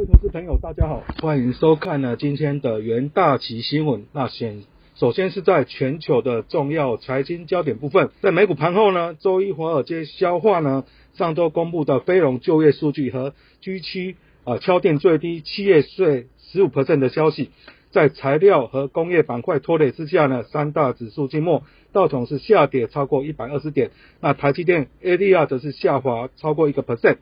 各位投资朋友，大家好，欢迎收看呢今天的元大旗新闻。那先首先是在全球的重要财经焦点部分，在美股盘后呢，周一华尔街消化呢上周公布的非农就业数据和 G 七啊敲定最低企业税十五 percent 的消息，在材料和工业板块拖累之下呢，三大指数静末，道琼是下跌超过一百二十点，那台积电 ADR 则是下滑超过一个 percent。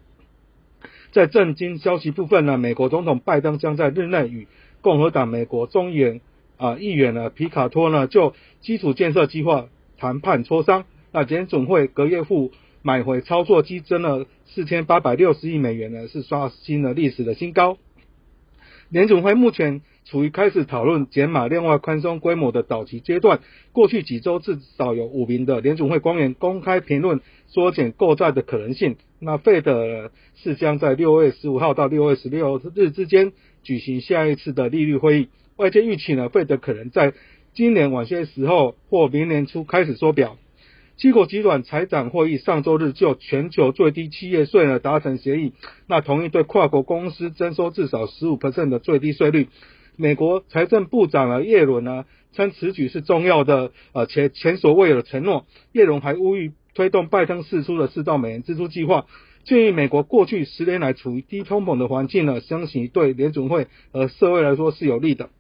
在震惊消息部分呢，美国总统拜登将在日内与共和党美国中议员啊议员呢皮卡托呢就基础建设计划谈判磋商。那联总会隔夜付买回操作激增了四千八百六十亿美元呢，是刷新了历史的新高。联总会目前处于开始讨论减码量化宽松规模的早期阶段。过去几周至少有五名的联总会官员公开评论缩减购债的可能性。那费德是将在六月十五号到六月十六日之间举行下一次的利率会议。外界预期呢，费德可能在今年晚些时候或明年初开始缩表。七国集团财长会议上周日就全球最低企业税呢达成协议，那同意对跨国公司征收至少十五 percent 的最低税率。美国财政部长呢耶伦呢称此举是重要的呃前前所未有的承诺。耶伦还呼吁推动拜登释出的四兆美元支出计划，建议美国过去十年来处于低通膨的环境呢，相信对联准会和社会来说是有利的。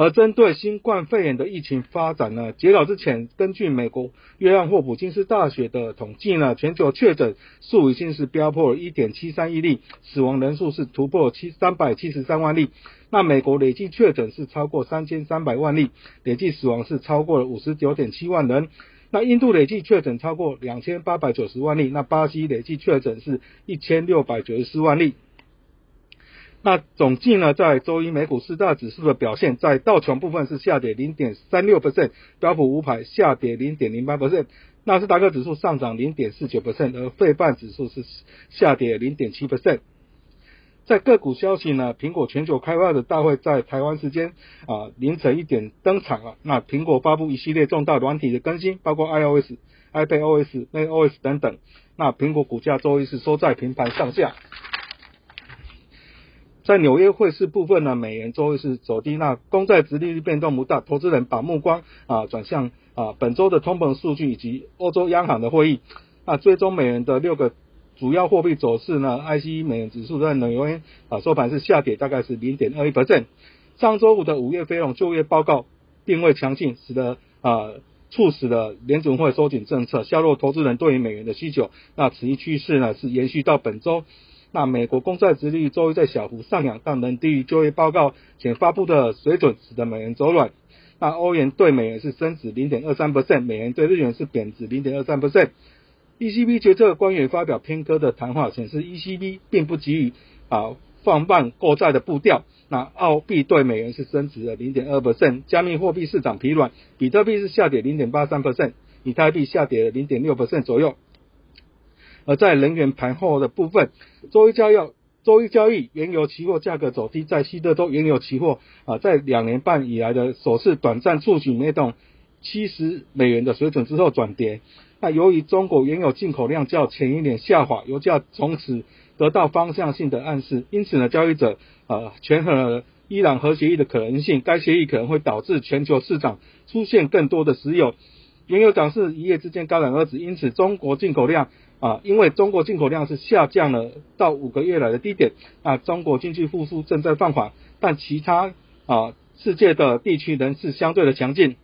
而针对新冠肺炎的疫情发展呢，截稿之前，根据美国约翰霍普金斯大学的统计呢，全球确诊数已经是飙破一点七三亿例，死亡人数是突破七三百七十三万例。那美国累计确诊是超过三千三百万例，累计死亡是超过了五十九点七万人。那印度累计确诊超过两千八百九十万例，那巴西累计确诊是一千六百九十四万例。那总计呢，在周一美股四大指数的表现，在道琼部分是下跌零点三六 percent，标普五百下跌零点零八 percent，纳斯达克指数上涨零点四九 percent，而费半指数是下跌零点七 percent。在个股消息呢，苹果全球开发者大会在台湾时间啊凌晨一点登场了。那苹果发布一系列重大软体的更新，包括 iOS、iPadOS、macOS 等等。那苹果股价周一是收在平盘上下。在纽约汇市部分呢，美元周一是走低，那公债殖利率变动不大，投资人把目光啊转向啊本周的通膨数据以及欧洲央行的会议。那最终美元的六个主要货币走势呢，ICE 美元指数在纽约啊收盘是下跌，大概是零点二一百分。上周五的五月非农就业报告并未强劲，使得啊促使了联准会收紧政策，削弱投资人对于美元的需求。那此一趋势呢是延续到本周。那美国公债殖利率周一在小幅上扬，但仍低于就业报告前发布的水准，使得美元走软。那欧元对美元是升值零点二三 percent，美元对日元是贬值零点二三 percent。ECB 决策官员发表偏科的谈话，显示 ECB 并不急于啊放慢购债的步调。那澳币对美元是升值了零点二 percent，加密货币市场疲软，比特币是下跌零点八三 percent，以太币下跌了零点六 percent 左右。而在能源盘后的部分，周一交易，周一交易原油期货价格走低，在西德州原油期货啊，在两年半以来的首次短暂触及每桶七十美元的水准之后转跌。那由于中国原油进口量较前一年下滑，油价从此得到方向性的暗示，因此呢，交易者呃权衡了伊朗核协议的可能性，该协议可能会导致全球市场出现更多的石油。原油涨势一夜之间戛然而止，因此中国进口量。啊，因为中国进口量是下降了到五个月来的低点，啊，中国经济复苏正在放缓，但其他啊世界的地区仍是相对的强劲。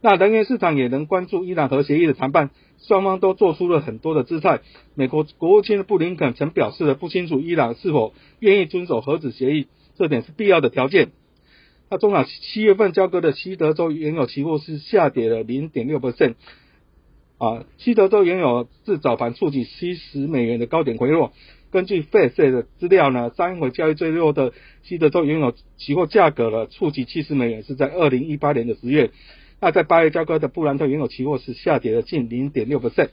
那能源市场也能关注伊朗核协议的谈判，双方都做出了很多的姿态。美国国务卿布林肯曾表示了不清楚伊朗是否愿意遵守核子协议，这点是必要的条件。那中场七月份交割的西德州原油期货是下跌了零点六 percent。啊，西德州原油自早盘触及七十美元的高点回落。根据 Fed 的资料呢，上一回交易最弱的西德州原油期货价格呢，触及七十美元是在二零一八年的十月。那在八月交割的布兰特原油期货是下跌了近零点六 percent。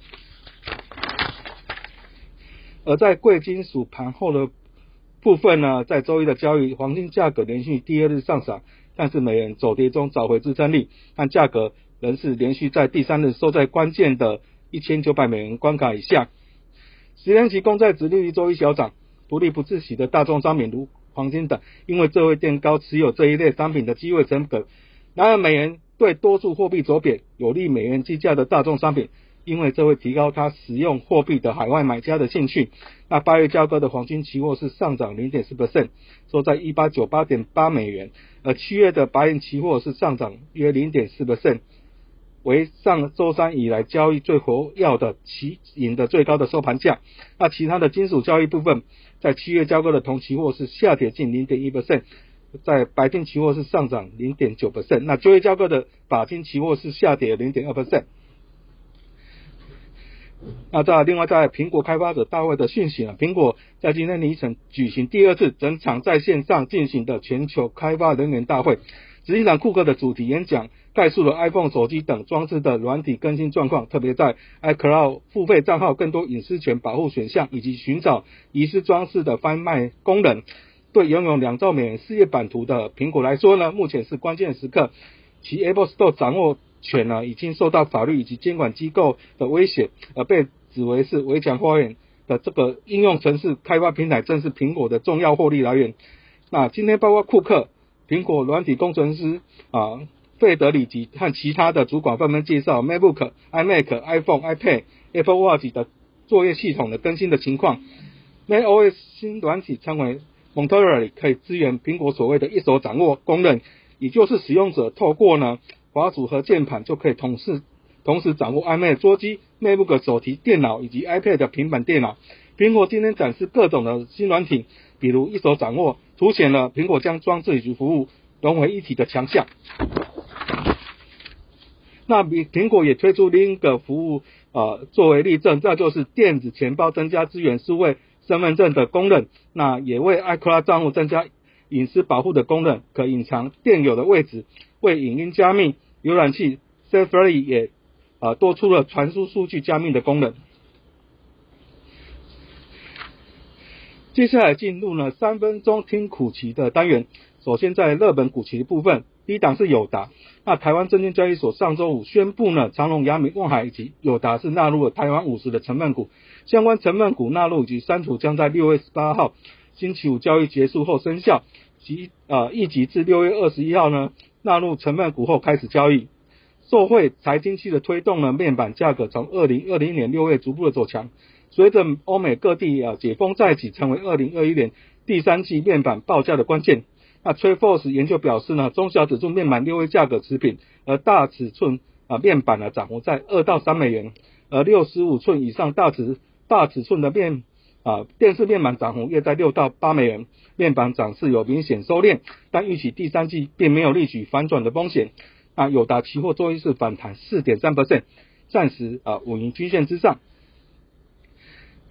而在贵金属盘后的部分呢，在周一的交易，黄金价格连续第二日上涨，但是美元走跌中找回支撑力，但价格。仍是连续在第三日收在关键的一千九百美元关卡以下。十年期公债殖利率周一小涨，不利不自喜的大宗商品如黄金等，因为这会垫高持有这一类商品的机会成本。然而，美元对多数货币走贬，有利美元计价的大宗商品。因为这会提高他使用货币的海外买家的兴趣。那八月交割的黄金期货是上涨零点四 percent，收在一八九八点八美元。而七月的白银期货是上涨约零点四 percent，为上周三以来交易最活跃的期银的最高的收盘价。那其他的金属交易部分，在七月交割的铜期货是下跌近零点一 percent，在白金期货是上涨零点九 percent。那九月交割的钯金期货是下跌零点二 percent。那在另外在苹果开发者大会的讯息啊，苹果在今天凌晨举行第二次整场在线上进行的全球开发人员大会。实际上，库克的主题演讲概述了 iPhone 手机等装置的软体更新状况，特别在 iCloud 付费账号更多隐私权保护选项，以及寻找遗失装置的翻卖功能。对拥有两兆美元事业版图的苹果来说呢，目前是关键时刻，其 Apple Store 掌握。权呢已经受到法律以及监管机构的威胁，而被指为是围墙花园的这个应用城市开发平台，正是苹果的重要获利来源。那今天包括库克、苹果软体工程师啊费德里及和其他的主管纷纷介绍 MacBook、iMac、iPhone、iPad、Apple Watch 的作业系统的更新的情况。macOS 新软体称为 Monterey，可以支援苹果所谓的一手掌握功能，也就是使用者透过呢。滑组和键盘就可以同时同时掌握 iMac 桌机、MacBook 手提电脑以及 iPad 平板电脑。苹果今天展示各种的新软体，比如一手掌握，凸显了苹果将装置与服务融为一体的强项。那比苹果也推出另一个服务，呃，作为例证，这就是电子钱包增加支援数位身份证的功能。那也为 iCloud 账户增加隐私保护的功能，可隐藏电邮的位置。为影音加密，浏览器 Safari 也啊多出了传输数据加密的功能。接下来进入了三分钟听股期的单元。首先在热门股期的部分，第一档是友达。那台湾证券交易所上周五宣布呢，长隆、阳明、望海以及友达是纳入了台湾五十的成分股。相关成分股纳入以及删除将在六月十八号星期五交易结束后生效，即啊一级至六月二十一号呢。纳入成分股后开始交易，受惠财经期的推动呢，面板价格从二零二零年六月逐步的走强。随着欧美各地啊解封再起，成为二零二一年第三季面板报价的关键。那 t r a f o r c e 研究表示呢，中小尺寸面板六月价格持平，而大尺寸啊面板呢涨幅在二到三美元，而六十五寸以上大尺大尺寸的面啊电视面板涨幅约在六到八美元。面板涨势有明显收敛，但预期第三季并没有立即反转的风险。啊，友达期货周一是反弹四点三 percent，暂时啊稳于均线之上。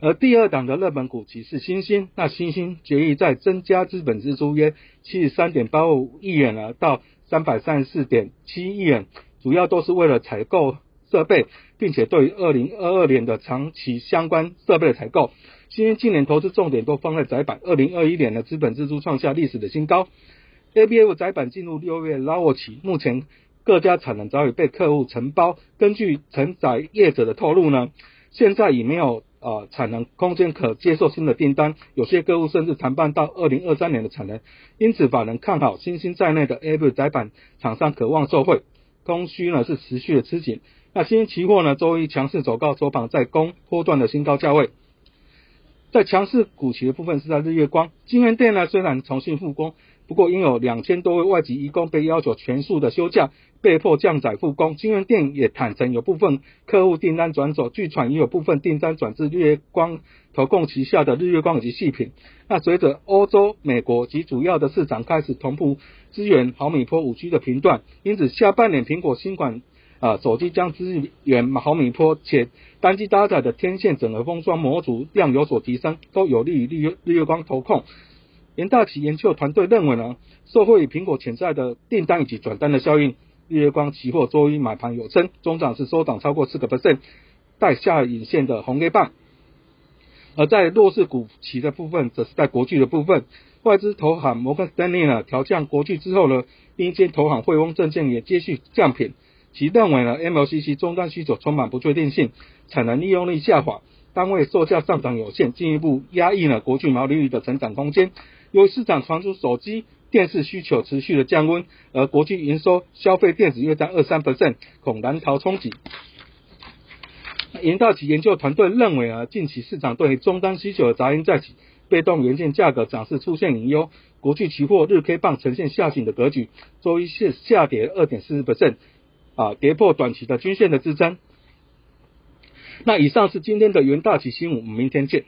而第二档的热门股其是新兴，那新兴决议在增加资本支出约七十三点八五亿元了，到三百三十四点七亿元，主要都是为了采购设备，并且对于二零二二年的长期相关设备的采购。新兴今年投资重点都放在窄板，二零二一年的资本支出创下历史的新高。ABF 窄板进入六月拉沃期，目前各家产能早已被客户承包。根据承载业者的透露呢，现在已没有啊产能空间可接受新的订单，有些客户甚至谈判到二零二三年的产能。因此，法人看好新兴在内的 ABF 窄板厂商渴望受惠，供需呢是持续的吃紧。那新兴期货呢，周一强势走高，收盘在攻波段的新高价位。在强势股企的部分是在日月光，金源店呢虽然重新复工，不过因有两千多位外籍移工被要求全数的休假，被迫降载复工。金源店也坦诚有部分客户订单转走，据传也有部分订单转至日月光投控旗下的日月光以及细品。那随着欧洲、美国及主要的市场开始同步支援毫米波五 G 的频段，因此下半年苹果新款。啊，手机将支援毫米波，且单机搭载的天线整合封装模组量有所提升，都有利于日月日月光投控。联大企研究团队认为呢，受惠于苹果潜在的订单以及转单的效应，日月光期货周一买盘有升，中涨是收涨超过四个 percent，带下影线的红 A 棒。而在弱势股期的部分，则是在国巨的部分，外资投行摩根斯丹利呢调降国巨之后呢，另一间投行汇丰证券也接续降品。其认为呢，MLCC 终端需求充满不确定性，产能利用率下滑，单位售价上涨有限，进一步压抑了国际毛利率的成长空间。由于市场传出手机、电视需求持续的降温，而国际营收消费电子约占二三 percent，恐难逃冲击。银大企研究团队认为啊，近期市场对终端需求的杂音再起，被动元件价格涨势出现隐忧，国际期货日 K 棒呈现下行的格局，周一是下跌二点四十 percent，啊，跌破短期的均线的支撑。那以上是今天的元大旗新闻，我们明天见。